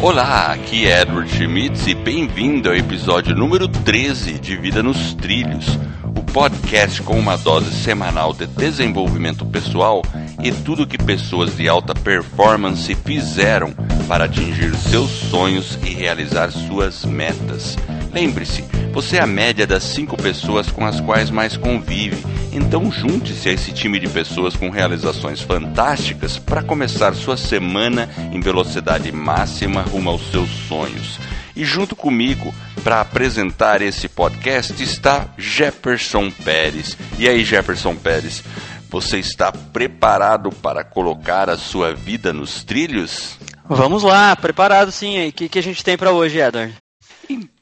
Olá, aqui é Edward Schmitz e bem-vindo ao episódio número 13 de Vida nos Trilhos, o podcast com uma dose semanal de desenvolvimento pessoal e tudo que pessoas de alta performance fizeram para atingir seus sonhos e realizar suas metas. Lembre-se, você é a média das cinco pessoas com as quais mais convive, então junte-se a esse time de pessoas com realizações fantásticas para começar sua semana em velocidade máxima rumo aos seus sonhos. E junto comigo, para apresentar esse podcast, está Jefferson Pérez. E aí, Jefferson Pérez, você está preparado para colocar a sua vida nos trilhos? Vamos lá, preparado sim. O que, que a gente tem para hoje, Edward? Então,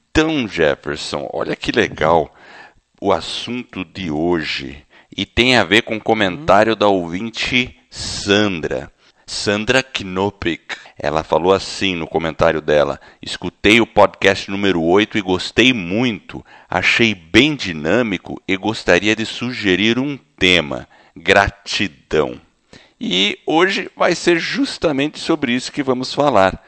Jefferson, olha que legal o assunto de hoje e tem a ver com o comentário da ouvinte Sandra. Sandra Knopik. Ela falou assim no comentário dela: Escutei o podcast número 8 e gostei muito. Achei bem dinâmico e gostaria de sugerir um tema: gratidão. E hoje vai ser justamente sobre isso que vamos falar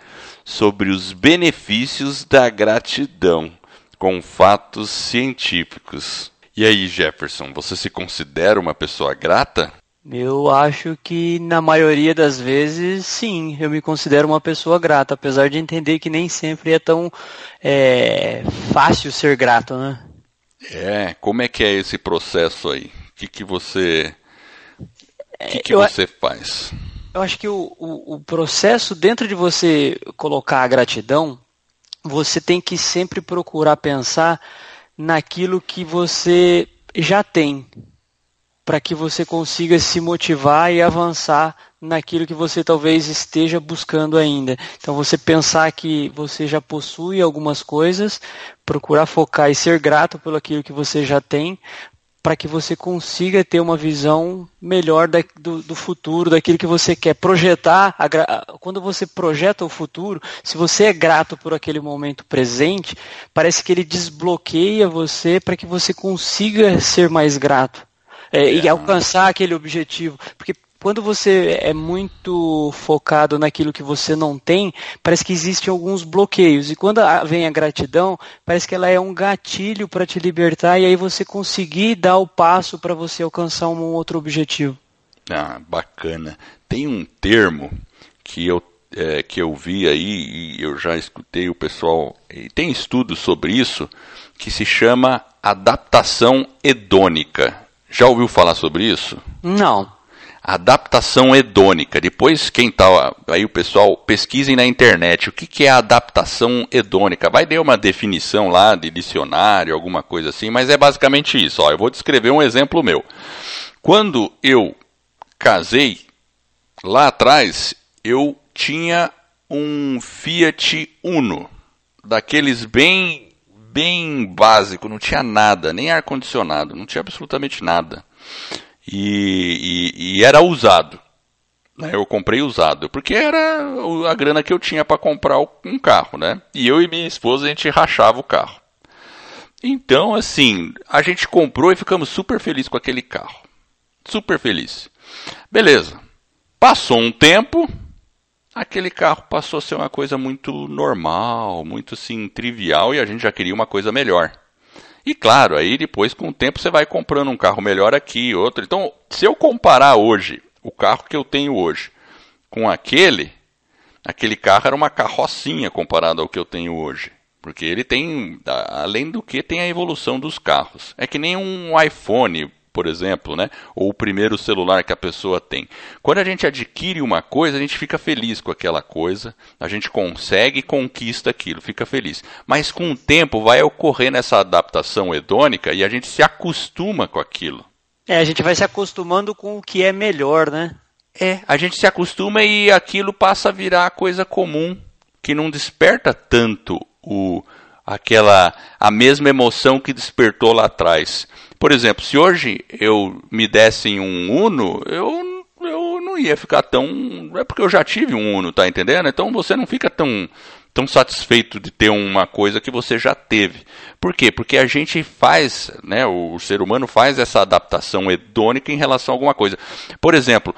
sobre os benefícios da gratidão, com fatos científicos. E aí, Jefferson, você se considera uma pessoa grata? Eu acho que na maioria das vezes, sim, eu me considero uma pessoa grata, apesar de entender que nem sempre é tão é, fácil ser grato, né? É, como é que é esse processo aí? O que, que você, o que, que eu, você faz? Eu acho que o, o, o processo dentro de você colocar a gratidão, você tem que sempre procurar pensar naquilo que você já tem, para que você consiga se motivar e avançar naquilo que você talvez esteja buscando ainda. Então você pensar que você já possui algumas coisas, procurar focar e ser grato pelo aquilo que você já tem, para que você consiga ter uma visão melhor da, do, do, futuro, daquilo que você quer projetar. A, quando você projeta o futuro, se você é grato por aquele momento presente, parece que ele desbloqueia você para que você consiga ser mais grato. É, é. E alcançar aquele objetivo. Porque quando você é muito focado naquilo que você não tem, parece que existem alguns bloqueios. E quando vem a gratidão, parece que ela é um gatilho para te libertar e aí você conseguir dar o passo para você alcançar um outro objetivo. Ah, bacana. Tem um termo que eu, é, que eu vi aí e eu já escutei o pessoal, e tem estudos sobre isso, que se chama adaptação hedônica. Já ouviu falar sobre isso? Não adaptação hedônica. Depois, quem tá aí, o pessoal, pesquisem na internet o que, que é adaptação hedônica. Vai ter uma definição lá de dicionário, alguma coisa assim, mas é basicamente isso. Ó, eu vou descrever um exemplo meu. Quando eu casei, lá atrás, eu tinha um Fiat Uno, daqueles bem, bem básico, não tinha nada, nem ar-condicionado, não tinha absolutamente nada e, e, e era usado. Né? Eu comprei usado, porque era a grana que eu tinha para comprar um carro, né? E eu e minha esposa a gente rachava o carro. Então, assim, a gente comprou e ficamos super felizes com aquele carro. Super feliz. Beleza. Passou um tempo, aquele carro passou a ser uma coisa muito normal, muito assim, trivial e a gente já queria uma coisa melhor. E claro, aí depois com o tempo você vai comprando um carro melhor aqui, outro. Então, se eu comparar hoje o carro que eu tenho hoje com aquele, aquele carro era uma carrocinha comparado ao que eu tenho hoje. Porque ele tem, além do que, tem a evolução dos carros. É que nem um iPhone, por exemplo, né? ou o primeiro celular que a pessoa tem. Quando a gente adquire uma coisa, a gente fica feliz com aquela coisa, a gente consegue e conquista aquilo, fica feliz. Mas com o tempo vai ocorrendo essa adaptação hedônica e a gente se acostuma com aquilo. É, a gente vai se acostumando com o que é melhor, né? É, a gente se acostuma e aquilo passa a virar coisa comum, que não desperta tanto o aquela a mesma emoção que despertou lá atrás. Por exemplo, se hoje eu me dessem um Uno, eu, eu não ia ficar tão. É porque eu já tive um Uno, tá entendendo? Então você não fica tão, tão satisfeito de ter uma coisa que você já teve. Por quê? Porque a gente faz, né, o ser humano faz essa adaptação hedônica em relação a alguma coisa. Por exemplo,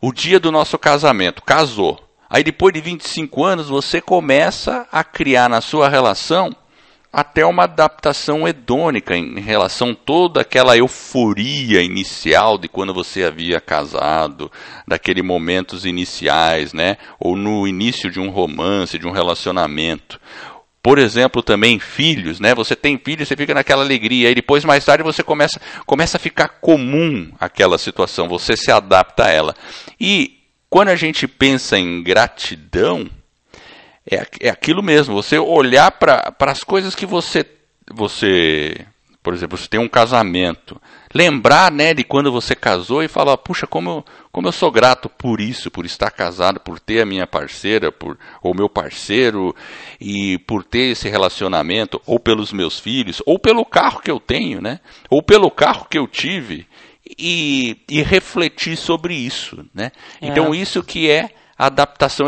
o dia do nosso casamento, casou. Aí depois de 25 anos você começa a criar na sua relação até uma adaptação hedônica em relação a toda aquela euforia inicial de quando você havia casado, daqueles momentos iniciais, né? Ou no início de um romance, de um relacionamento. Por exemplo, também filhos, né? Você tem filhos, você fica naquela alegria, e depois mais tarde você começa, começa a ficar comum aquela situação, você se adapta a ela. E quando a gente pensa em gratidão, é, é aquilo mesmo, você olhar para as coisas que você, você, por exemplo, você tem um casamento, lembrar né, de quando você casou e falar, puxa, como eu, como eu sou grato por isso, por estar casado, por ter a minha parceira, por, ou meu parceiro, e por ter esse relacionamento, ou pelos meus filhos, ou pelo carro que eu tenho, né? Ou pelo carro que eu tive, e, e refletir sobre isso, né? É. Então isso que é adaptação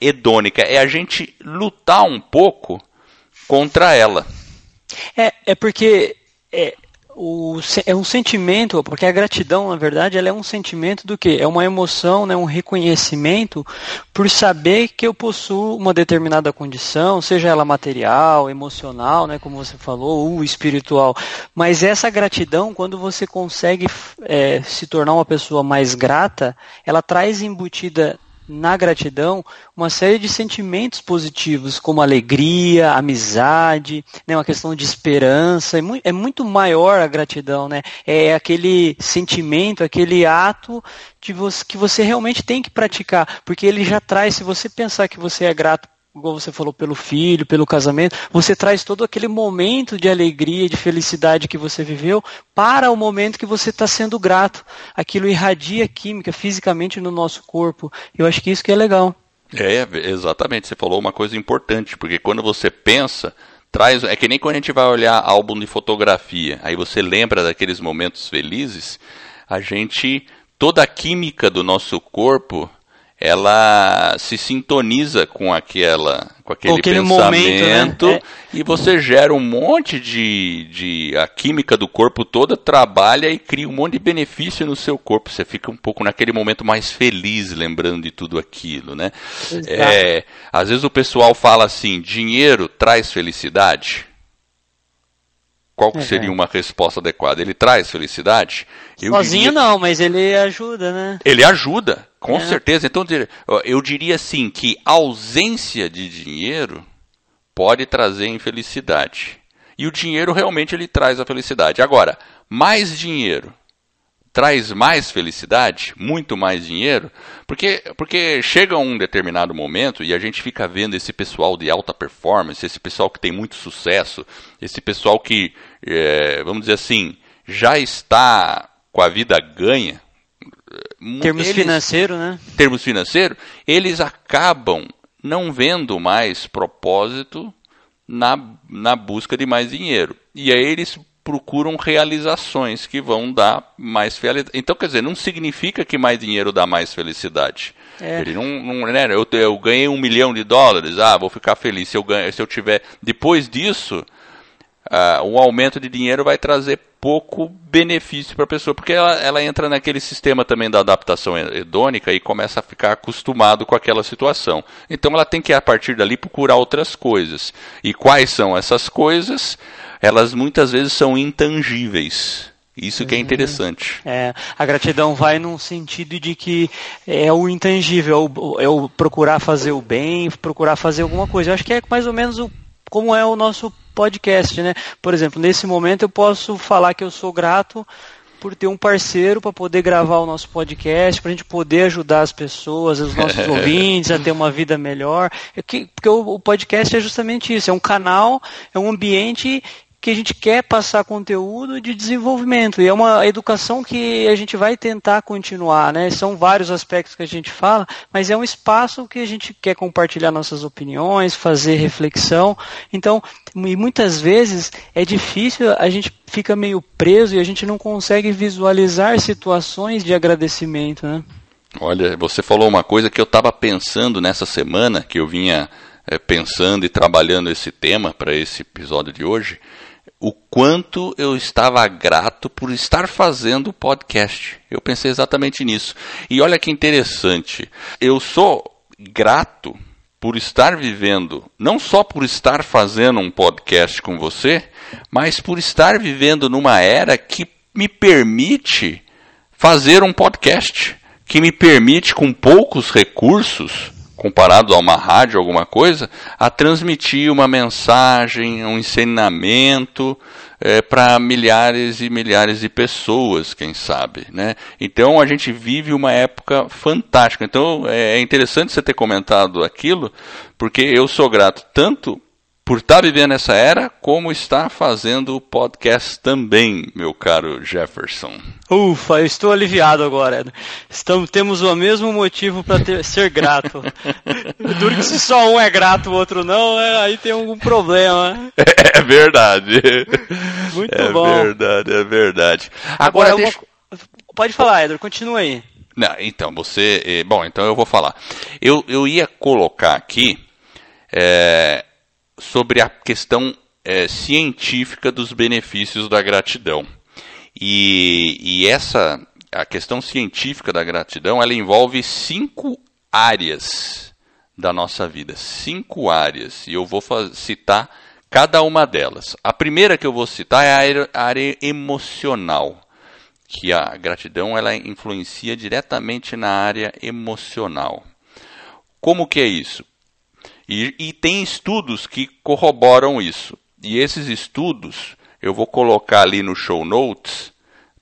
hedônica, é a gente lutar um pouco contra ela. É, é porque é, o, é um sentimento, porque a gratidão, na verdade, ela é um sentimento do que? É uma emoção, né, um reconhecimento por saber que eu possuo uma determinada condição, seja ela material, emocional, né, como você falou, ou espiritual. Mas essa gratidão, quando você consegue é, se tornar uma pessoa mais grata, ela traz embutida na gratidão uma série de sentimentos positivos, como alegria, amizade, né, uma questão de esperança. É muito, é muito maior a gratidão, né? É aquele sentimento, aquele ato de você, que você realmente tem que praticar, porque ele já traz, se você pensar que você é grato igual você falou, pelo filho, pelo casamento, você traz todo aquele momento de alegria, de felicidade que você viveu para o momento que você está sendo grato. Aquilo irradia química, fisicamente no nosso corpo. Eu acho que isso que é legal. É, exatamente. Você falou uma coisa importante, porque quando você pensa, traz. É que nem quando a gente vai olhar álbum de fotografia, aí você lembra daqueles momentos felizes, a gente. Toda a química do nosso corpo ela se sintoniza com aquela com aquele, aquele pensamento momento, né? é. e você gera um monte de, de a química do corpo toda trabalha e cria um monte de benefício no seu corpo você fica um pouco naquele momento mais feliz lembrando de tudo aquilo né é, às vezes o pessoal fala assim dinheiro traz felicidade qual que seria uma resposta adequada? Ele traz felicidade? Eu Sozinho diria... não, mas ele ajuda, né? Ele ajuda, com é. certeza. Então eu diria assim que ausência de dinheiro pode trazer infelicidade. E o dinheiro realmente ele traz a felicidade. Agora, mais dinheiro traz mais felicidade, muito mais dinheiro, porque, porque chega um determinado momento e a gente fica vendo esse pessoal de alta performance, esse pessoal que tem muito sucesso, esse pessoal que, é, vamos dizer assim, já está com a vida ganha. Termos financeiro, né? Termos financeiro, eles acabam não vendo mais propósito na, na busca de mais dinheiro. E aí eles procuram realizações que vão dar mais felicidade. Então, quer dizer, não significa que mais dinheiro dá mais felicidade. É. Ele não, não né, eu, eu, ganhei um milhão de dólares, ah, vou ficar feliz se eu, ganho, se eu tiver. Depois disso, uh, um aumento de dinheiro vai trazer pouco benefício para a pessoa, porque ela, ela entra naquele sistema também da adaptação hedônica e começa a ficar acostumado com aquela situação. Então ela tem que, a partir dali, procurar outras coisas. E quais são essas coisas? Elas muitas vezes são intangíveis. Isso que é uhum. interessante. É, a gratidão vai num sentido de que é o intangível, é o procurar fazer o bem, procurar fazer alguma coisa. Eu acho que é mais ou menos o, como é o nosso podcast, né? Por exemplo, nesse momento eu posso falar que eu sou grato por ter um parceiro para poder gravar o nosso podcast, para a gente poder ajudar as pessoas, os nossos ouvintes a ter uma vida melhor. É porque o podcast é justamente isso, é um canal, é um ambiente que a gente quer passar conteúdo de desenvolvimento. E é uma educação que a gente vai tentar continuar, né? São vários aspectos que a gente fala, mas é um espaço que a gente quer compartilhar nossas opiniões, fazer reflexão. Então, e muitas vezes é difícil, a gente fica meio preso e a gente não consegue visualizar situações de agradecimento, né? Olha, você falou uma coisa que eu estava pensando nessa semana, que eu vinha é, pensando e trabalhando esse tema para esse episódio de hoje o quanto eu estava grato por estar fazendo o podcast. Eu pensei exatamente nisso. E olha que interessante. Eu sou grato por estar vivendo, não só por estar fazendo um podcast com você, mas por estar vivendo numa era que me permite fazer um podcast, que me permite, com poucos recursos, comparado a uma rádio, alguma coisa, a transmitir uma mensagem, um ensinamento é, para milhares e milhares de pessoas, quem sabe, né? Então a gente vive uma época fantástica. Então é, é interessante você ter comentado aquilo, porque eu sou grato tanto por estar tá vivendo essa era, como está fazendo o podcast também, meu caro Jefferson. Ufa, eu estou aliviado agora. Estamos, temos o mesmo motivo para ser grato. Duro que se só um é grato, o outro não, é, aí tem algum problema. É verdade. Muito é bom. É verdade, é verdade. Agora, agora deixa... pode falar, Edro, continua aí. Não, então, você. Eh, bom, então eu vou falar. Eu, eu ia colocar aqui. É, sobre a questão é, científica dos benefícios da gratidão. E, e, essa, a questão científica da gratidão, ela envolve cinco áreas da nossa vida. Cinco áreas. E eu vou citar cada uma delas. A primeira que eu vou citar é a área, emocional. Que a gratidão ela influencia diretamente na área emocional. Como que é isso? E, e tem estudos que corroboram isso. E esses estudos eu vou colocar ali no show notes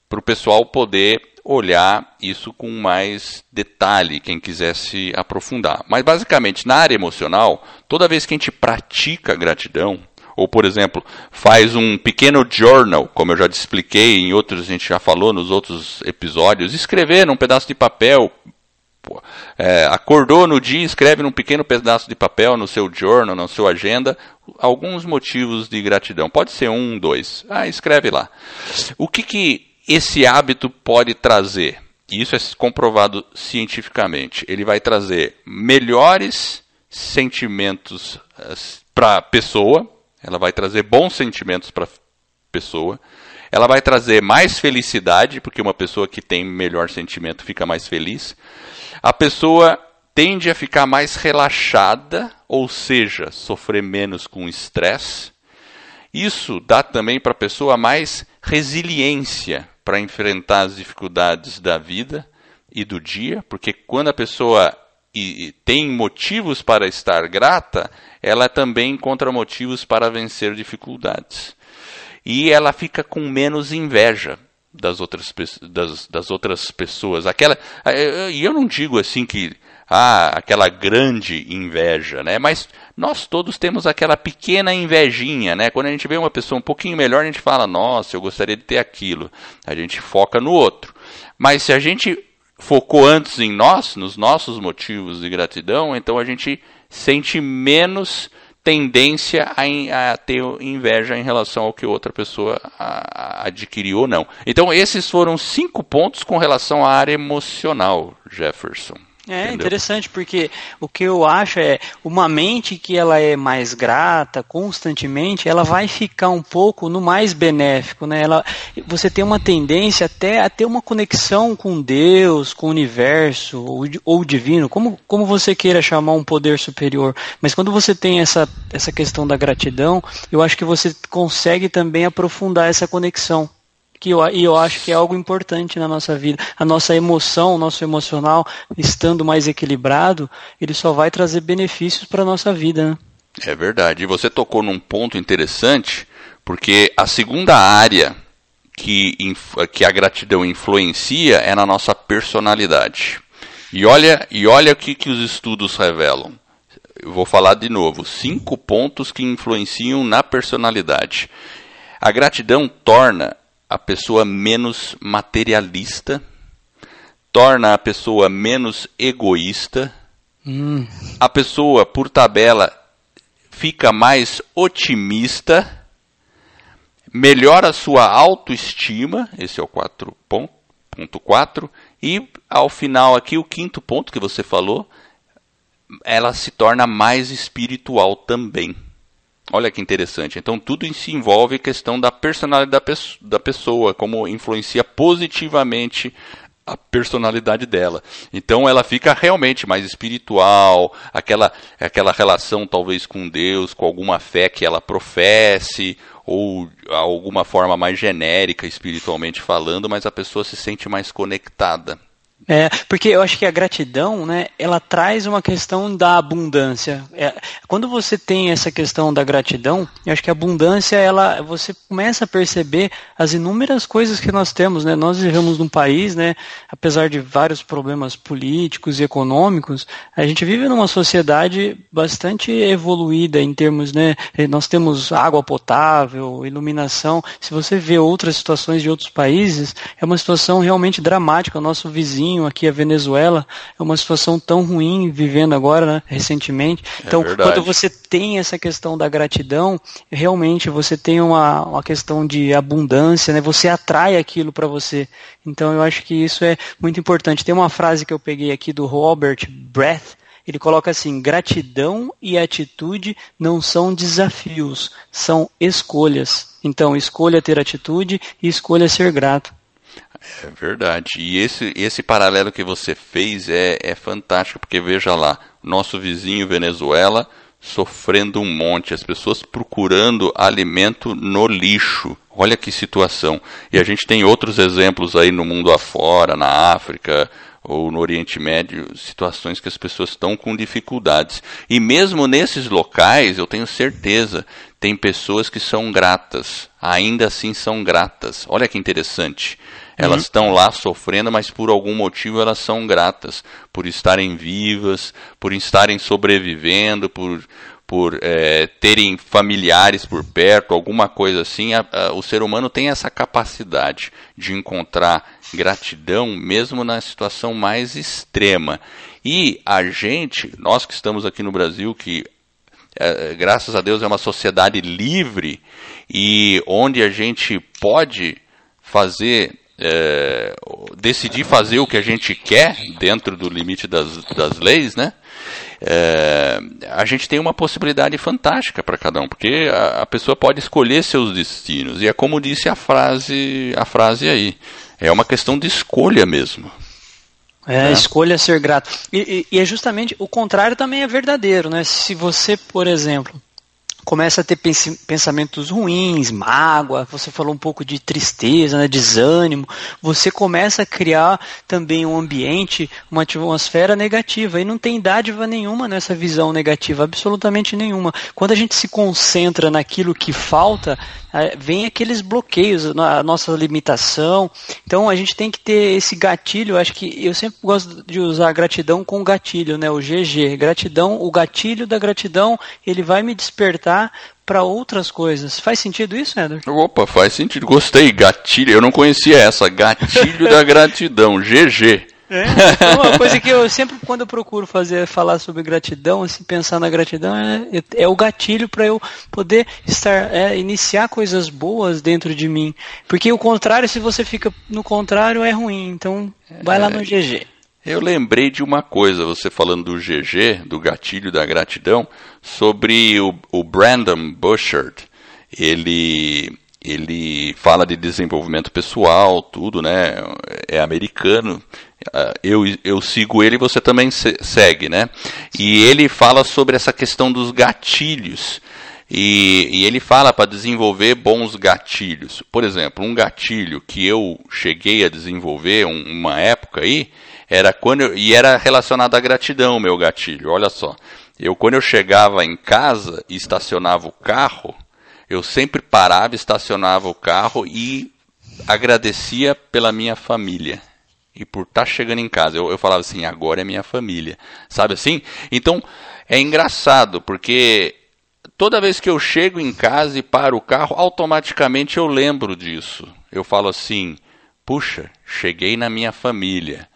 para o pessoal poder olhar isso com mais detalhe, quem quiser se aprofundar. Mas basicamente, na área emocional, toda vez que a gente pratica gratidão, ou por exemplo, faz um pequeno journal, como eu já te expliquei em outros, a gente já falou nos outros episódios, escrever num pedaço de papel, é, acordou no dia, escreve num pequeno pedaço de papel no seu journal, na sua agenda, alguns motivos de gratidão. Pode ser um, dois. Ah, escreve lá. O que, que esse hábito pode trazer? Isso é comprovado cientificamente. Ele vai trazer melhores sentimentos eh, para a pessoa, ela vai trazer bons sentimentos para a pessoa, ela vai trazer mais felicidade, porque uma pessoa que tem melhor sentimento fica mais feliz a pessoa tende a ficar mais relaxada, ou seja, sofrer menos com estresse. Isso dá também para a pessoa mais resiliência para enfrentar as dificuldades da vida e do dia, porque quando a pessoa tem motivos para estar grata, ela também encontra motivos para vencer dificuldades. E ela fica com menos inveja, das outras, das, das outras pessoas. Aquela, e eu não digo assim que ah, aquela grande inveja, né? Mas nós todos temos aquela pequena invejinha, né? Quando a gente vê uma pessoa um pouquinho melhor, a gente fala, nossa, eu gostaria de ter aquilo. A gente foca no outro. Mas se a gente focou antes em nós, nos nossos motivos de gratidão, então a gente sente menos tendência a, a, ter inveja em relação ao que outra pessoa a, adquiriu ou não. Então, esses foram cinco pontos com relação à área emocional, Jefferson. É Entendeu? interessante porque o que eu acho é uma mente que ela é mais grata constantemente, ela vai ficar um pouco no mais benéfico, né? Ela, você tem uma tendência até a ter uma conexão com Deus, com o universo ou, ou divino, como, como você queira chamar um poder superior. Mas quando você tem essa, essa questão da gratidão, eu acho que você consegue também aprofundar essa conexão que eu, e eu acho que é algo importante na nossa vida. A nossa emoção, o nosso emocional, estando mais equilibrado, ele só vai trazer benefícios para a nossa vida. Né? É verdade. E você tocou num ponto interessante, porque a segunda área que, que a gratidão influencia é na nossa personalidade. E olha, e olha o que, que os estudos revelam. Eu vou falar de novo: cinco pontos que influenciam na personalidade. A gratidão torna a pessoa menos materialista, torna a pessoa menos egoísta, hum. a pessoa, por tabela, fica mais otimista, melhora a sua autoestima, esse é o 4.4, e ao final aqui, o quinto ponto que você falou, ela se torna mais espiritual também. Olha que interessante. Então, tudo se envolve a questão da personalidade da pessoa, como influencia positivamente a personalidade dela. Então ela fica realmente mais espiritual, aquela, aquela relação talvez com Deus, com alguma fé que ela professe, ou alguma forma mais genérica espiritualmente falando, mas a pessoa se sente mais conectada. É, porque eu acho que a gratidão, né, ela traz uma questão da abundância. É, quando você tem essa questão da gratidão, eu acho que a abundância, ela, você começa a perceber as inúmeras coisas que nós temos, né? Nós vivemos num país, né, apesar de vários problemas políticos e econômicos, a gente vive numa sociedade bastante evoluída em termos, né, nós temos água potável, iluminação. Se você vê outras situações de outros países, é uma situação realmente dramática. O nosso vizinho vizinho aqui, a Venezuela, é uma situação tão ruim vivendo agora, né, recentemente. É então, é quando você tem essa questão da gratidão, realmente você tem uma, uma questão de abundância, né, você atrai aquilo para você. Então, eu acho que isso é muito importante. Tem uma frase que eu peguei aqui do Robert Breath, ele coloca assim: gratidão e atitude não são desafios, são escolhas. Então, escolha ter atitude e escolha ser grato. É verdade. E esse, esse paralelo que você fez é, é fantástico, porque veja lá, nosso vizinho Venezuela sofrendo um monte, as pessoas procurando alimento no lixo. Olha que situação. E a gente tem outros exemplos aí no mundo afora, na África ou no Oriente Médio, situações que as pessoas estão com dificuldades. E mesmo nesses locais, eu tenho certeza, tem pessoas que são gratas, ainda assim são gratas. Olha que interessante. Elas uhum. estão lá sofrendo, mas por algum motivo elas são gratas por estarem vivas, por estarem sobrevivendo, por, por é, terem familiares por perto, alguma coisa assim. A, a, o ser humano tem essa capacidade de encontrar gratidão mesmo na situação mais extrema. E a gente, nós que estamos aqui no Brasil, que é, graças a Deus é uma sociedade livre e onde a gente pode fazer é, decidir fazer o que a gente quer dentro do limite das, das leis, né? É, a gente tem uma possibilidade fantástica para cada um, porque a, a, pessoa pode escolher seus destinos e é como disse a frase, a frase aí, é uma questão de escolha mesmo. É, é. escolha ser grato. E, e, e é justamente o contrário também é verdadeiro, né? Se você, por exemplo, começa a ter pensamentos ruins, mágoa, você falou um pouco de tristeza, né, desânimo, você começa a criar também um ambiente, uma atmosfera negativa, e não tem dádiva nenhuma nessa visão negativa, absolutamente nenhuma. Quando a gente se concentra naquilo que falta, vem aqueles bloqueios, a nossa limitação, então a gente tem que ter esse gatilho, acho que eu sempre gosto de usar gratidão com gatilho, né, o GG, gratidão, o gatilho da gratidão, ele vai me despertar para outras coisas. Faz sentido isso, Eder? Opa, faz sentido. Gostei. Gatilho. Eu não conhecia essa. Gatilho da gratidão. GG. É, então, uma coisa que eu sempre, quando eu procuro fazer, falar sobre gratidão, assim, pensar na gratidão, é, é o gatilho para eu poder estar, é, iniciar coisas boas dentro de mim. Porque o contrário, se você fica no contrário, é ruim. Então, vai lá no GG. Eu lembrei de uma coisa, você falando do GG, do gatilho da gratidão, sobre o, o Brandon Bushard. Ele, ele fala de desenvolvimento pessoal, tudo, né? É americano. Ah, eu, eu sigo ele, você também segue, né? E ele fala sobre essa questão dos gatilhos. E, e, ele fala para desenvolver bons gatilhos. Por exemplo, um gatilho que eu cheguei a desenvolver um, uma época aí era quando eu, e era relacionado à gratidão, meu gatilho. Olha só, eu quando eu chegava em casa e estacionava o carro, eu sempre parava, estacionava o carro e agradecia pela minha família e por estar tá chegando em casa. Eu, eu falava assim, agora é minha família, sabe assim? Então é engraçado porque toda vez que eu chego em casa e paro o carro, automaticamente eu lembro disso. Eu falo assim, puxa, cheguei na minha família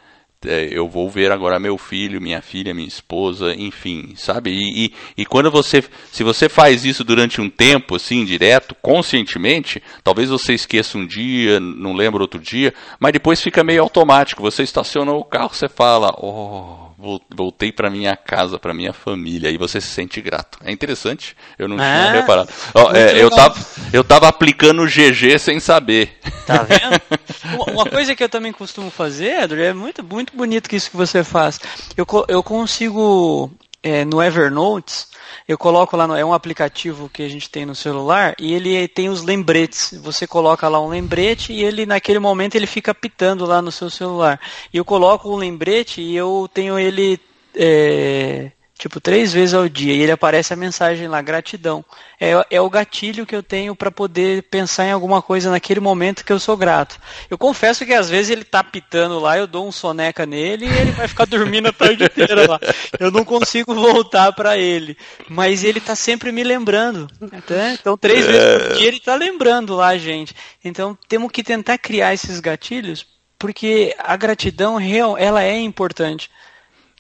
eu vou ver agora meu filho, minha filha, minha esposa, enfim, sabe? E, e, e, quando você, se você faz isso durante um tempo, assim, direto, conscientemente, talvez você esqueça um dia, não lembra outro dia, mas depois fica meio automático. Você estacionou o carro, você fala, oh voltei para minha casa, para minha família, e você se sente grato. É interessante, eu não é, tinha reparado. Oh, é, eu, tava, eu tava aplicando o GG sem saber. Tá vendo? Uma coisa que eu também costumo fazer, Edro, é muito, muito bonito que isso que você faz. Eu, eu consigo, é, no Evernote, eu coloco lá, no, é um aplicativo que a gente tem no celular e ele tem os lembretes. Você coloca lá um lembrete e ele naquele momento ele fica pitando lá no seu celular. E eu coloco o lembrete e eu tenho ele é, tipo três vezes ao dia e ele aparece a mensagem lá gratidão. É, é o gatilho que eu tenho para poder pensar em alguma coisa naquele momento que eu sou grato. Eu confesso que às vezes ele tá pitando lá eu dou um soneca nele e ele vai ficar dormindo a tarde inteira lá. Eu não consigo voltar para ele mas ele tá sempre me lembrando né? então três vezes por dia ele tá lembrando lá gente. Então temos que tentar criar esses gatilhos porque a gratidão real ela é importante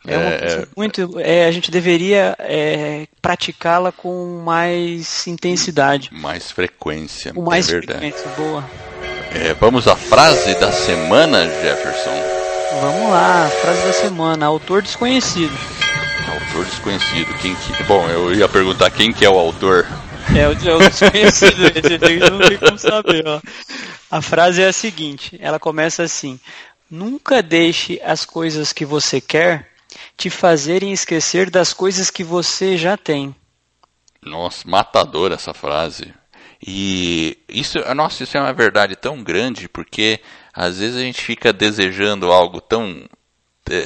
é, uma é, coisa muito. É, a gente deveria é, praticá-la com mais intensidade. Mais frequência. Com mais é verdade. frequência, boa. É, vamos à frase da semana, Jefferson. Vamos lá, frase da semana. Autor desconhecido. Autor desconhecido. Quem que... Bom, eu ia perguntar quem que é o autor. É, o, o desconhecido, não tem como saber. Ó. A frase é a seguinte: ela começa assim. Nunca deixe as coisas que você quer te fazerem esquecer das coisas que você já tem. Nossa, matadora essa frase. E isso, nossa, isso é uma verdade tão grande porque às vezes a gente fica desejando algo tão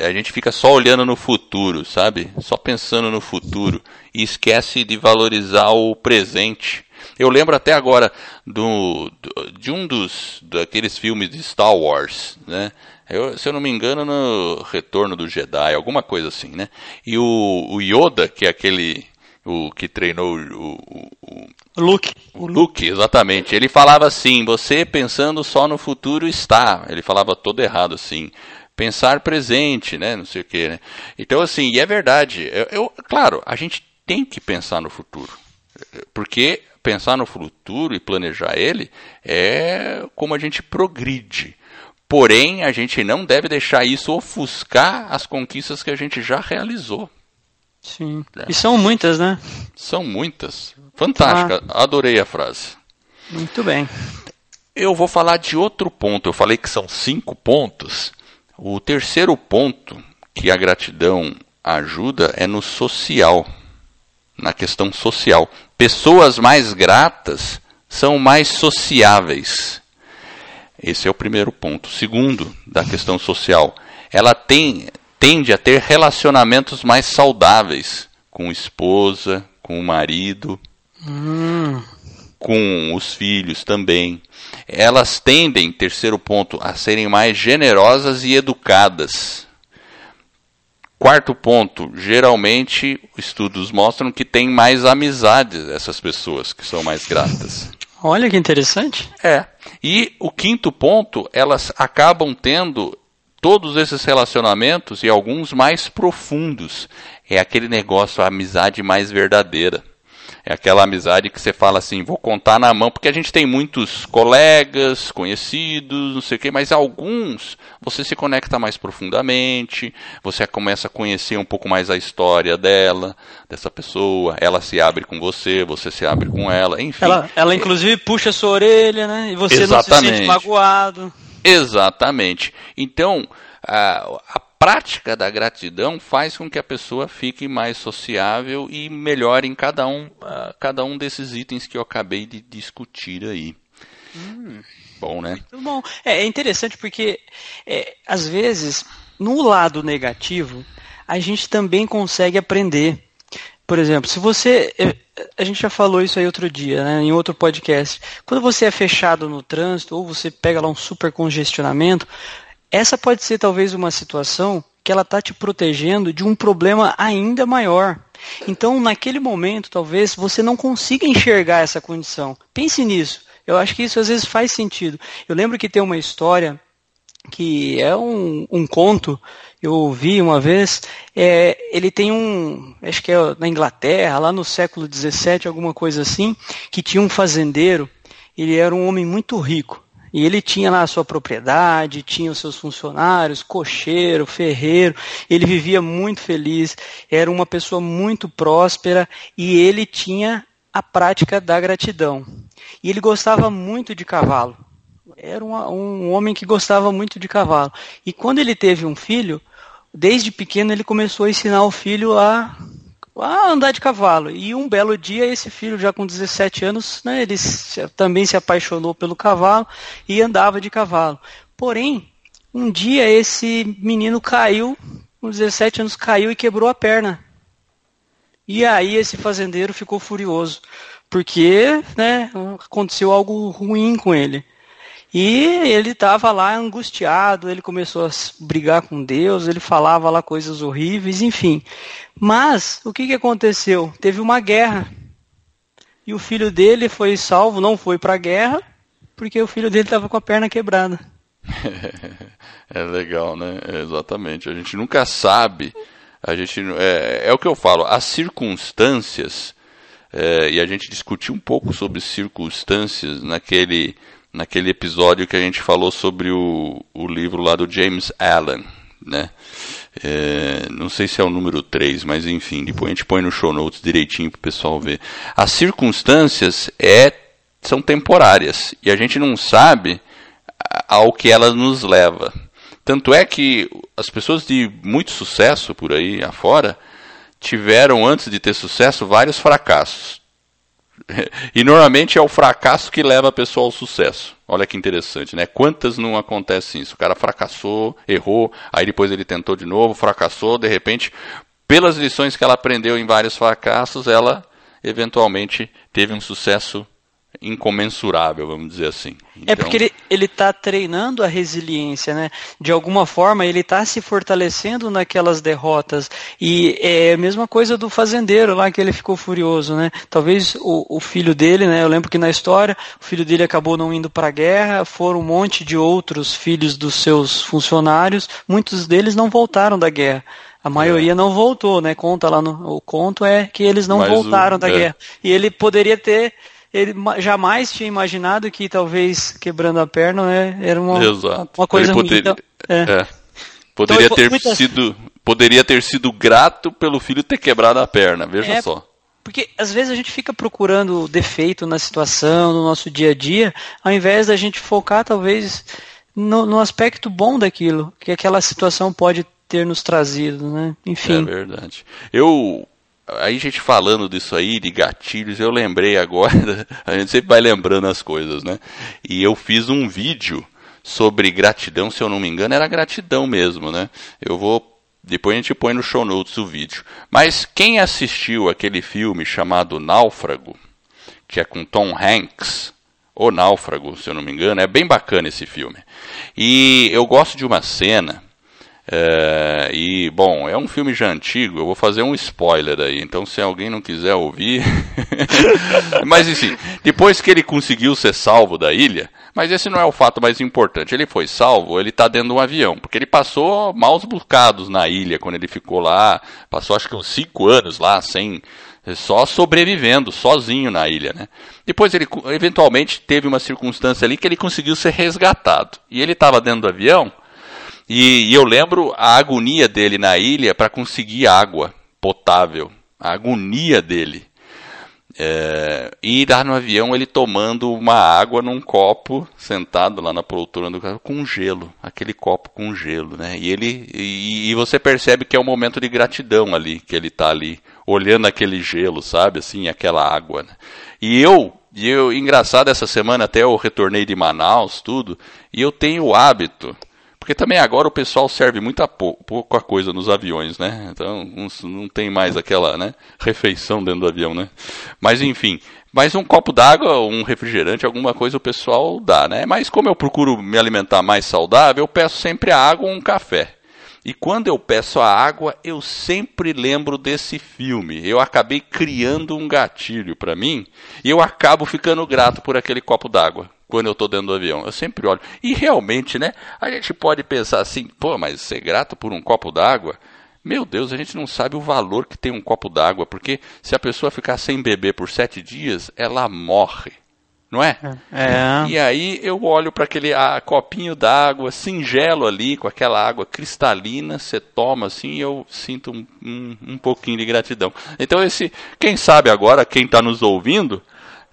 a gente fica só olhando no futuro, sabe? Só pensando no futuro e esquece de valorizar o presente. Eu lembro até agora do, do de um dos daqueles filmes de Star Wars, né? Eu, se eu não me engano, no Retorno do Jedi, alguma coisa assim, né? E o, o Yoda, que é aquele o que treinou o, o, o Luke. O Luke, exatamente. Ele falava assim: você pensando só no futuro está. Ele falava todo errado assim. Pensar presente, né? Não sei o que, né? Então, assim, e é verdade. Eu, eu, claro, a gente tem que pensar no futuro. Porque pensar no futuro e planejar ele é como a gente progride. Porém, a gente não deve deixar isso ofuscar as conquistas que a gente já realizou. Sim. É. E são muitas, né? São muitas. Fantástica. Ah. Adorei a frase. Muito bem. Eu vou falar de outro ponto. Eu falei que são cinco pontos. O terceiro ponto que a gratidão ajuda é no social, na questão social. Pessoas mais gratas são mais sociáveis. Esse é o primeiro ponto. Segundo, da questão social, ela tem, tende a ter relacionamentos mais saudáveis com esposa, com o marido, hum. com os filhos também. Elas tendem, terceiro ponto, a serem mais generosas e educadas. Quarto ponto, geralmente estudos mostram que tem mais amizades essas pessoas que são mais gratas. Olha que interessante. É. E o quinto ponto, elas acabam tendo todos esses relacionamentos e alguns mais profundos. É aquele negócio, a amizade mais verdadeira. É aquela amizade que você fala assim, vou contar na mão, porque a gente tem muitos colegas, conhecidos, não sei o quê, mas alguns você se conecta mais profundamente, você começa a conhecer um pouco mais a história dela, dessa pessoa, ela se abre com você, você se abre com ela, enfim. Ela, ela inclusive puxa a sua orelha, né? E você Exatamente. não se sente magoado. Exatamente. Então, a, a prática da gratidão faz com que a pessoa fique mais sociável e melhore em cada um, uh, cada um desses itens que eu acabei de discutir aí. Hum, bom, né? Muito bom. É, é interessante porque, é, às vezes, no lado negativo, a gente também consegue aprender. Por exemplo, se você. É, a gente já falou isso aí outro dia, né, em outro podcast. Quando você é fechado no trânsito, ou você pega lá um super congestionamento, essa pode ser talvez uma situação que ela está te protegendo de um problema ainda maior. Então, naquele momento, talvez você não consiga enxergar essa condição. Pense nisso. Eu acho que isso às vezes faz sentido. Eu lembro que tem uma história que é um, um conto, eu ouvi uma vez, é, ele tem um, acho que é na Inglaterra, lá no século XVII, alguma coisa assim, que tinha um fazendeiro, ele era um homem muito rico, e ele tinha lá a sua propriedade, tinha os seus funcionários, cocheiro, ferreiro, ele vivia muito feliz, era uma pessoa muito próspera e ele tinha a prática da gratidão. E ele gostava muito de cavalo. Era um, um homem que gostava muito de cavalo. E quando ele teve um filho, desde pequeno ele começou a ensinar o filho a a andar de cavalo. E um belo dia, esse filho, já com 17 anos, né, ele também se apaixonou pelo cavalo e andava de cavalo. Porém, um dia esse menino caiu, com 17 anos, caiu e quebrou a perna. E aí esse fazendeiro ficou furioso, porque né, aconteceu algo ruim com ele. E ele estava lá angustiado, ele começou a brigar com Deus, ele falava lá coisas horríveis, enfim. Mas o que, que aconteceu? Teve uma guerra. E o filho dele foi salvo, não foi para a guerra, porque o filho dele estava com a perna quebrada. é legal, né? É, exatamente. A gente nunca sabe. A gente é, é o que eu falo. As circunstâncias é, e a gente discutiu um pouco sobre circunstâncias naquele naquele episódio que a gente falou sobre o, o livro lá do James Allen, né? É, não sei se é o número 3, mas enfim, depois a gente põe no show notes direitinho para o pessoal ver. As circunstâncias é, são temporárias e a gente não sabe ao que elas nos leva. Tanto é que as pessoas de muito sucesso por aí afora tiveram, antes de ter sucesso, vários fracassos. E normalmente é o fracasso que leva a pessoa ao sucesso. Olha que interessante, né? Quantas não acontece isso? O cara fracassou, errou, aí depois ele tentou de novo, fracassou, de repente, pelas lições que ela aprendeu em vários fracassos, ela eventualmente teve um sucesso incomensurável, vamos dizer assim. Então... É porque ele ele está treinando a resiliência, né? De alguma forma ele está se fortalecendo naquelas derrotas e é a mesma coisa do fazendeiro lá que ele ficou furioso, né? Talvez o, o filho dele, né? Eu lembro que na história o filho dele acabou não indo para a guerra, foram um monte de outros filhos dos seus funcionários, muitos deles não voltaram da guerra. A maioria é. não voltou, né? Conta lá no o conto é que eles não Mas voltaram o, da é. guerra. E ele poderia ter ele jamais tinha imaginado que talvez quebrando a perna né, era uma, uma coisa poder, ruim. Então, é. É. Poderia então, ter muitas... sido poderia ter sido grato pelo filho ter quebrado a perna, veja é, só. Porque às vezes a gente fica procurando defeito na situação, no nosso dia a dia, ao invés da gente focar talvez no, no aspecto bom daquilo que aquela situação pode ter nos trazido, né? Enfim. É verdade. Eu Aí a gente falando disso aí, de gatilhos, eu lembrei agora, a gente sempre vai lembrando as coisas, né? E eu fiz um vídeo sobre gratidão, se eu não me engano, era gratidão mesmo, né? Eu vou. Depois a gente põe no show notes o vídeo. Mas quem assistiu aquele filme chamado Náufrago, que é com Tom Hanks, ou Náufrago, se eu não me engano, é bem bacana esse filme. E eu gosto de uma cena é, e, bom, é um filme já antigo, eu vou fazer um spoiler aí, então se alguém não quiser ouvir. mas, enfim, depois que ele conseguiu ser salvo da ilha, mas esse não é o fato mais importante, ele foi salvo, ele está dentro de um avião, porque ele passou maus bocados na ilha quando ele ficou lá, passou acho que uns cinco anos lá, sem. Só sobrevivendo, sozinho na ilha, né? Depois ele, eventualmente, teve uma circunstância ali que ele conseguiu ser resgatado. E ele estava dentro do avião, e, e eu lembro a agonia dele na ilha para conseguir água potável. A agonia dele. É, e lá no avião ele tomando uma água num copo, sentado lá na poltrona do carro, com gelo, aquele copo com gelo, né? E ele e, e, você percebe que é um momento de gratidão ali, que ele está ali olhando aquele gelo, sabe, assim, aquela água. Né? E eu, e eu, engraçado essa semana até eu retornei de Manaus, tudo, e eu tenho o hábito porque também agora o pessoal serve muita pouca coisa nos aviões, né? Então não tem mais aquela né, refeição dentro do avião, né? Mas enfim, mais um copo d'água, um refrigerante, alguma coisa o pessoal dá, né? Mas como eu procuro me alimentar mais saudável, eu peço sempre a água ou um café. E quando eu peço a água, eu sempre lembro desse filme. Eu acabei criando um gatilho para mim e eu acabo ficando grato por aquele copo d'água quando eu estou dentro do avião. Eu sempre olho. E realmente, né? A gente pode pensar assim, pô, mas ser grato por um copo d'água. Meu Deus, a gente não sabe o valor que tem um copo d'água, porque se a pessoa ficar sem beber por sete dias, ela morre não é? É. E aí eu olho para aquele a, copinho d'água singelo ali, com aquela água cristalina, você toma assim e eu sinto um, um, um, pouquinho de gratidão. Então esse, quem sabe agora, quem está nos ouvindo,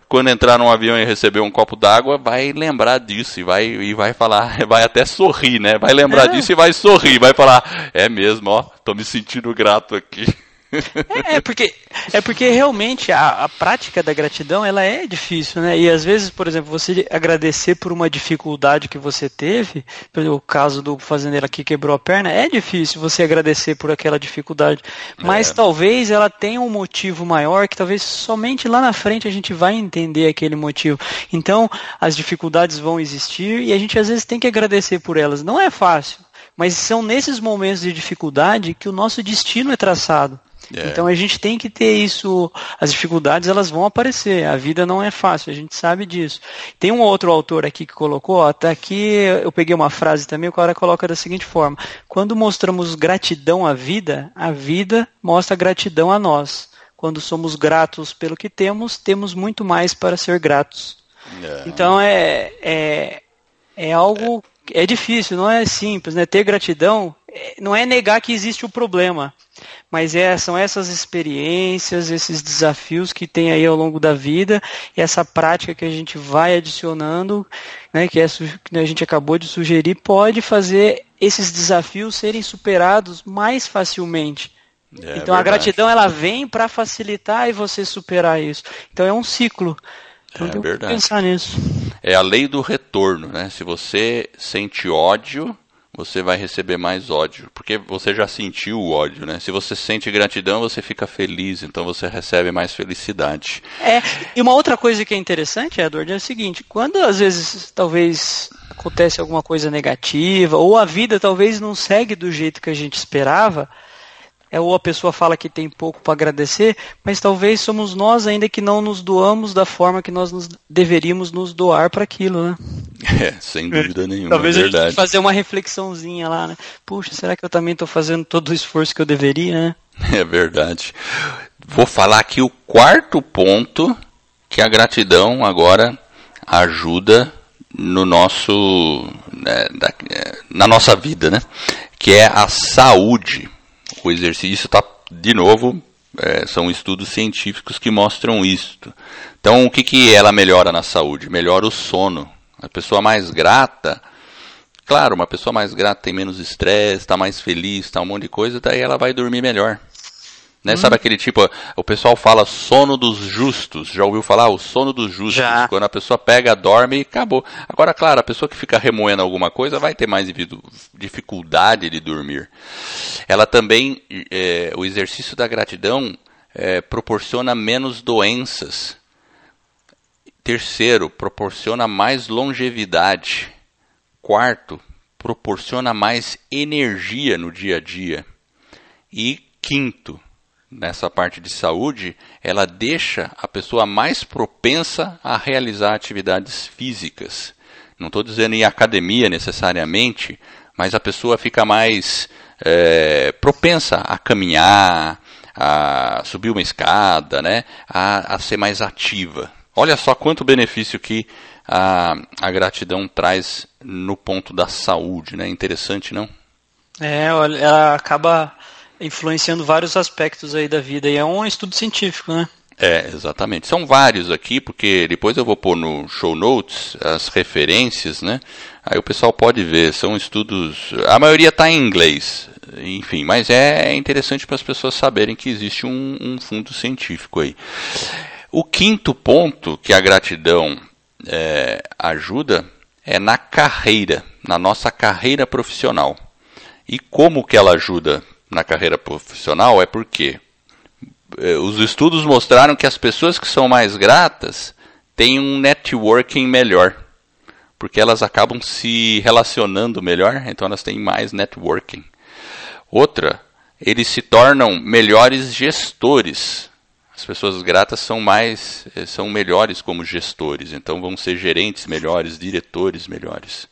quando entrar num avião e receber um copo d'água, vai lembrar disso e vai, e vai falar, vai até sorrir, né? Vai lembrar é. disso e vai sorrir, vai falar, é mesmo, ó, tô me sentindo grato aqui. É, é, porque, é porque realmente a, a, prática da gratidão ela é difícil, né? E às vezes, por exemplo, você agradecer por uma dificuldade que você teve, pelo caso do fazendeiro que quebrou a perna, é difícil você agradecer por aquela dificuldade. Mas é. talvez ela tenha um motivo maior que talvez somente lá na frente a gente vai entender aquele motivo. Então, as dificuldades vão existir e a gente às vezes tem que agradecer por elas. Não é fácil. Mas são nesses momentos de dificuldade que o nosso destino é traçado. É. Então a gente tem que ter isso. As dificuldades elas vão aparecer. A vida não é fácil, a gente sabe disso. Tem um outro autor aqui que colocou, até aqui eu peguei uma frase também, o cara coloca da seguinte forma: quando mostramos gratidão à vida, a vida mostra gratidão a nós. Quando somos gratos pelo que temos, temos muito mais para ser gratos. É. Então é, é, é algo. É difícil, não é simples, né? Ter gratidão é, não é negar que existe o problema, mas é, são essas experiências, esses desafios que tem aí ao longo da vida, e essa prática que a gente vai adicionando, né, que, é, que a gente acabou de sugerir, pode fazer esses desafios serem superados mais facilmente. É, então verdade. a gratidão ela vem para facilitar e você superar isso. Então é um ciclo. Então é tem verdade. que pensar nisso. É a lei do retorno, né? Se você sente ódio, você vai receber mais ódio, porque você já sentiu o ódio, né? Se você sente gratidão, você fica feliz, então você recebe mais felicidade. É, e uma outra coisa que é interessante, Edward, é o seguinte, quando às vezes talvez acontece alguma coisa negativa, ou a vida talvez não segue do jeito que a gente esperava, é, ou a pessoa fala que tem pouco para agradecer, mas talvez somos nós ainda que não nos doamos da forma que nós nos, deveríamos nos doar para aquilo, né? É, sem dúvida nenhuma. talvez é a gente fazer uma reflexãozinha lá, né? Puxa, será que eu também estou fazendo todo o esforço que eu deveria, né? É verdade. Vou falar aqui o quarto ponto que a gratidão agora ajuda no nosso né, da, é, na nossa vida, né? Que é a saúde o exercício está, de novo, é, são estudos científicos que mostram isto. Então, o que, que ela melhora na saúde? Melhora o sono. A pessoa mais grata, claro, uma pessoa mais grata tem menos estresse, está mais feliz, está um monte de coisa, daí ela vai dormir melhor. Né? Hum. Sabe aquele tipo, o pessoal fala sono dos justos. Já ouviu falar o sono dos justos? Já. Quando a pessoa pega, dorme e acabou. Agora, claro, a pessoa que fica remoendo alguma coisa vai ter mais dificuldade de dormir. Ela também, é, o exercício da gratidão é, proporciona menos doenças. Terceiro, proporciona mais longevidade. Quarto, proporciona mais energia no dia a dia. E quinto, nessa parte de saúde, ela deixa a pessoa mais propensa a realizar atividades físicas. Não estou dizendo em academia necessariamente, mas a pessoa fica mais é, propensa a caminhar, a subir uma escada, né, a, a ser mais ativa. Olha só quanto benefício que a, a gratidão traz no ponto da saúde, né? Interessante, não? É, ela acaba influenciando vários aspectos aí da vida. E é um estudo científico, né? É, exatamente. São vários aqui, porque depois eu vou pôr no show notes as referências, né? Aí o pessoal pode ver. São estudos. A maioria está em inglês, enfim, mas é interessante para as pessoas saberem que existe um, um, fundo científico aí. O quinto ponto que a gratidão é, ajuda é na carreira, na nossa carreira profissional. E como que ela ajuda na carreira profissional é porque eh, os estudos mostraram que as pessoas que são mais gratas têm um networking melhor, porque elas acabam se relacionando melhor, então elas têm mais networking. Outra, eles se tornam melhores gestores. As pessoas gratas são mais, eh, são melhores como gestores, então vão ser gerentes melhores, diretores melhores.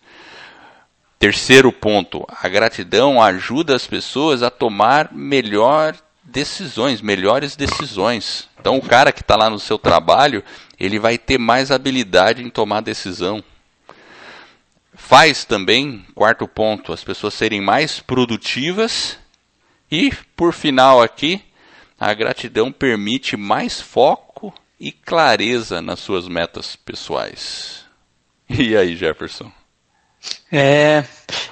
Terceiro ponto, a gratidão ajuda as pessoas a tomar melhor decisões, melhores decisões. Então o cara que está lá no seu trabalho, ele vai ter mais habilidade em tomar decisão. Faz também, quarto ponto, as pessoas serem mais produtivas. E, por final aqui, a gratidão permite mais foco e clareza nas suas metas pessoais. E aí, Jefferson? É,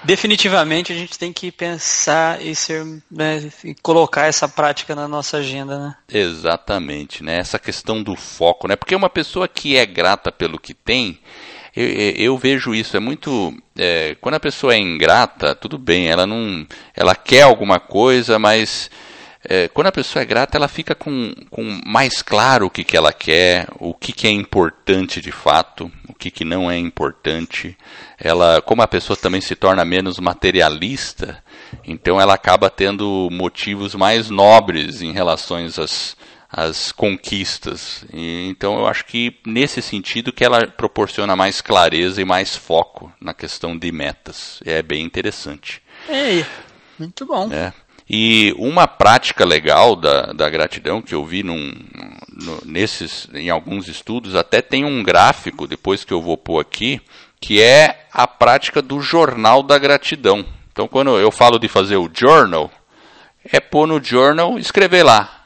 definitivamente a gente tem que pensar e ser, né, e colocar essa prática na nossa agenda, né? Exatamente, né? Essa questão do foco, né? Porque uma pessoa que é grata pelo que tem, eu, eu vejo isso, é muito. É, quando a pessoa é ingrata, tudo bem, ela não. Ela quer alguma coisa, mas é, quando a pessoa é grata, ela fica com, com mais claro o que, que ela quer, o que, que é importante de fato, o que, que não é importante. Ela, como a pessoa também se torna menos materialista, então ela acaba tendo motivos mais nobres em relação às, às conquistas. E, então eu acho que nesse sentido que ela proporciona mais clareza e mais foco na questão de metas. É bem interessante. É, muito bom. É. E uma prática legal da, da gratidão que eu vi num, no, nesses, em alguns estudos, até tem um gráfico, depois que eu vou pôr aqui, que é a prática do jornal da gratidão. Então, quando eu falo de fazer o journal, é pôr no journal, escrever lá.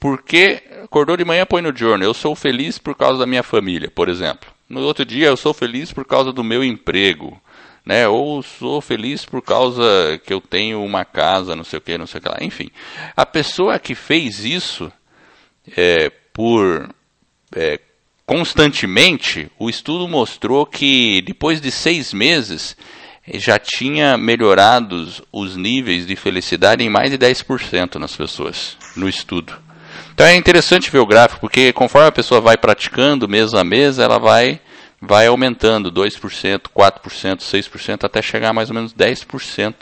Porque acordou de manhã, põe no journal. Eu sou feliz por causa da minha família, por exemplo. No outro dia, eu sou feliz por causa do meu emprego né? Ou sou feliz por causa que eu tenho uma casa, não sei o que, não sei o que lá. Enfim, a pessoa que fez isso é, por é, constantemente, o estudo mostrou que depois de seis meses já tinha melhorado os níveis de felicidade em mais de 10% nas pessoas, no estudo. Então é interessante ver o gráfico, porque conforme a pessoa vai praticando mês a mês, ela vai vai aumentando 2%, 4%, 6%, até chegar a mais ou menos 10%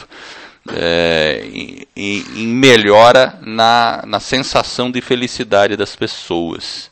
é, em, em, melhora na, na sensação de felicidade das pessoas.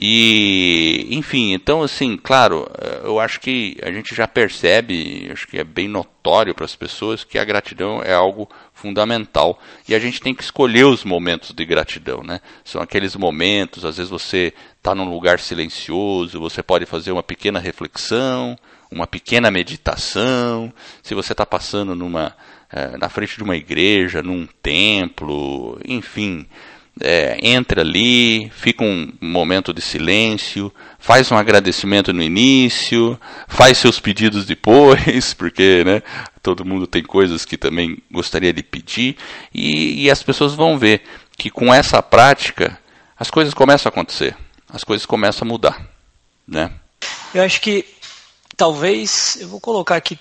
E, enfim, então, assim, claro, eu acho que a gente já percebe, acho que é bem notório para as pessoas que a gratidão é algo fundamental. E a gente tem que escolher os momentos de gratidão, né? São aqueles momentos, às vezes você está num lugar silencioso, você pode fazer uma pequena reflexão, uma pequena meditação. Se você está passando numa, é, na frente de uma igreja, num templo, enfim, é, entra ali, fica um momento de silêncio, faz um agradecimento no início, faz seus pedidos depois, porque né, todo mundo tem coisas que também gostaria de pedir, e, e as pessoas vão ver que com essa prática as coisas começam a acontecer, as coisas começam a mudar. Né? Eu acho que talvez, eu vou colocar aqui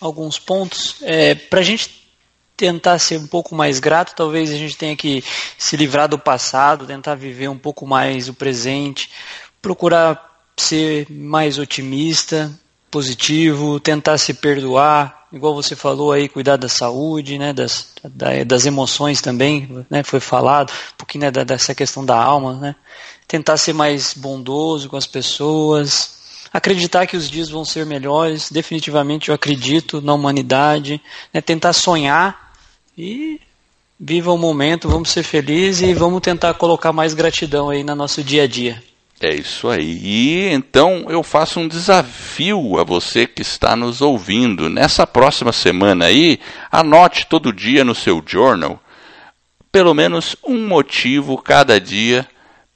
alguns pontos, é, para a gente tentar ser um pouco mais grato, talvez a gente tenha que se livrar do passado, tentar viver um pouco mais o presente, procurar ser mais otimista, positivo, tentar se perdoar, igual você falou aí, cuidar da saúde, né, das, das emoções também, né, foi falado, um pouquinho né, dessa questão da alma, né, tentar ser mais bondoso com as pessoas, acreditar que os dias vão ser melhores, definitivamente eu acredito na humanidade, né, tentar sonhar e viva o momento, vamos ser felizes e vamos tentar colocar mais gratidão aí no nosso dia a dia. É isso aí. E então eu faço um desafio a você que está nos ouvindo. Nessa próxima semana aí, anote todo dia no seu journal pelo menos um motivo cada dia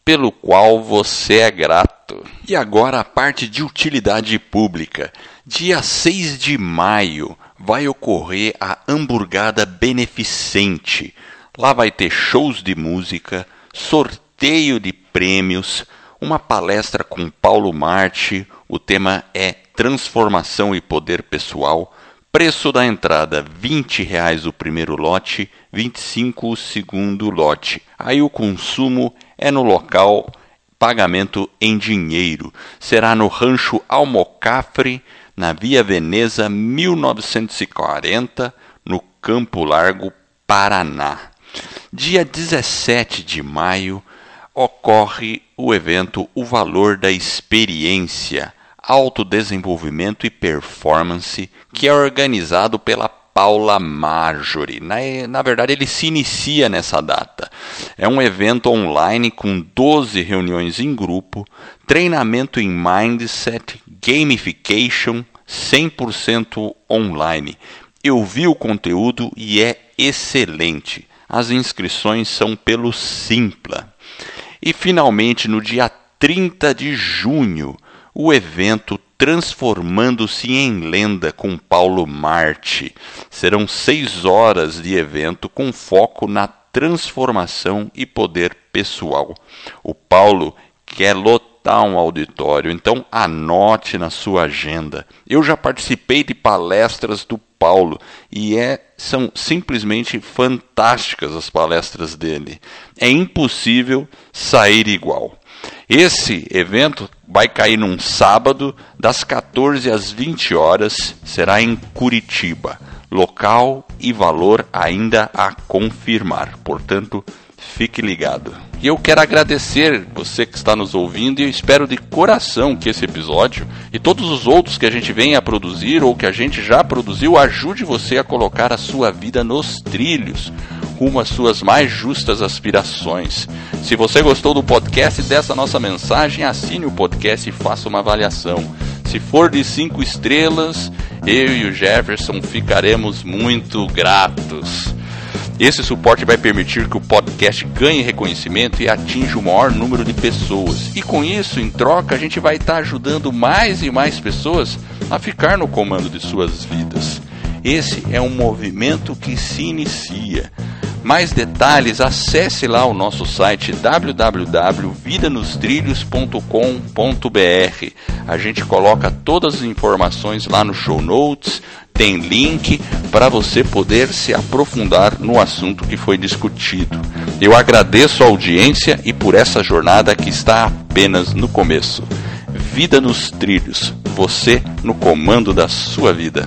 pelo qual você é grato. E agora a parte de utilidade pública. Dia 6 de maio vai ocorrer a Hamburgada Beneficente. Lá vai ter shows de música, sorteio de prêmios, uma palestra com Paulo Marte. O tema é Transformação e Poder Pessoal. Preço da entrada: 20 reais o primeiro lote, R$ 25 o segundo lote. Aí o consumo é no local, pagamento em dinheiro. Será no Rancho Almocafre, na Via Veneza 1940, no Campo Largo, Paraná. Dia 17 de maio ocorre o evento O Valor da Experiência, Autodesenvolvimento e Performance, que é organizado pela Paula Marjorie. Na, na verdade, ele se inicia nessa data. É um evento online com 12 reuniões em grupo, treinamento em mindset, gamification, 100% online. Eu vi o conteúdo e é excelente. As inscrições são pelo Simpla. E finalmente, no dia 30 de junho, o evento Transformando-se em Lenda com Paulo Marte. Serão seis horas de evento com foco na transformação e poder pessoal. O Paulo quer lotar um auditório, então anote na sua agenda. Eu já participei de palestras do Paulo e é, são simplesmente fantásticas as palestras dele. É impossível sair igual. Esse evento vai cair num sábado, das 14 às 20 horas, será em Curitiba. Local e valor ainda a confirmar. Portanto, fique ligado. E eu quero agradecer você que está nos ouvindo e espero de coração que esse episódio e todos os outros que a gente vem a produzir ou que a gente já produziu ajude você a colocar a sua vida nos trilhos rumo às suas mais justas aspirações. Se você gostou do podcast e dessa nossa mensagem, assine o podcast e faça uma avaliação. Se for de cinco estrelas, eu e o Jefferson ficaremos muito gratos. Esse suporte vai permitir que o podcast ganhe reconhecimento e atinja o maior número de pessoas. E com isso, em troca, a gente vai estar ajudando mais e mais pessoas a ficar no comando de suas vidas. Esse é um movimento que se inicia. Mais detalhes, acesse lá o nosso site www.vidanostrilhos.com.br. A gente coloca todas as informações lá no show notes, tem link para você poder se aprofundar no assunto que foi discutido. Eu agradeço a audiência e por essa jornada que está apenas no começo. Vida nos trilhos, você no comando da sua vida.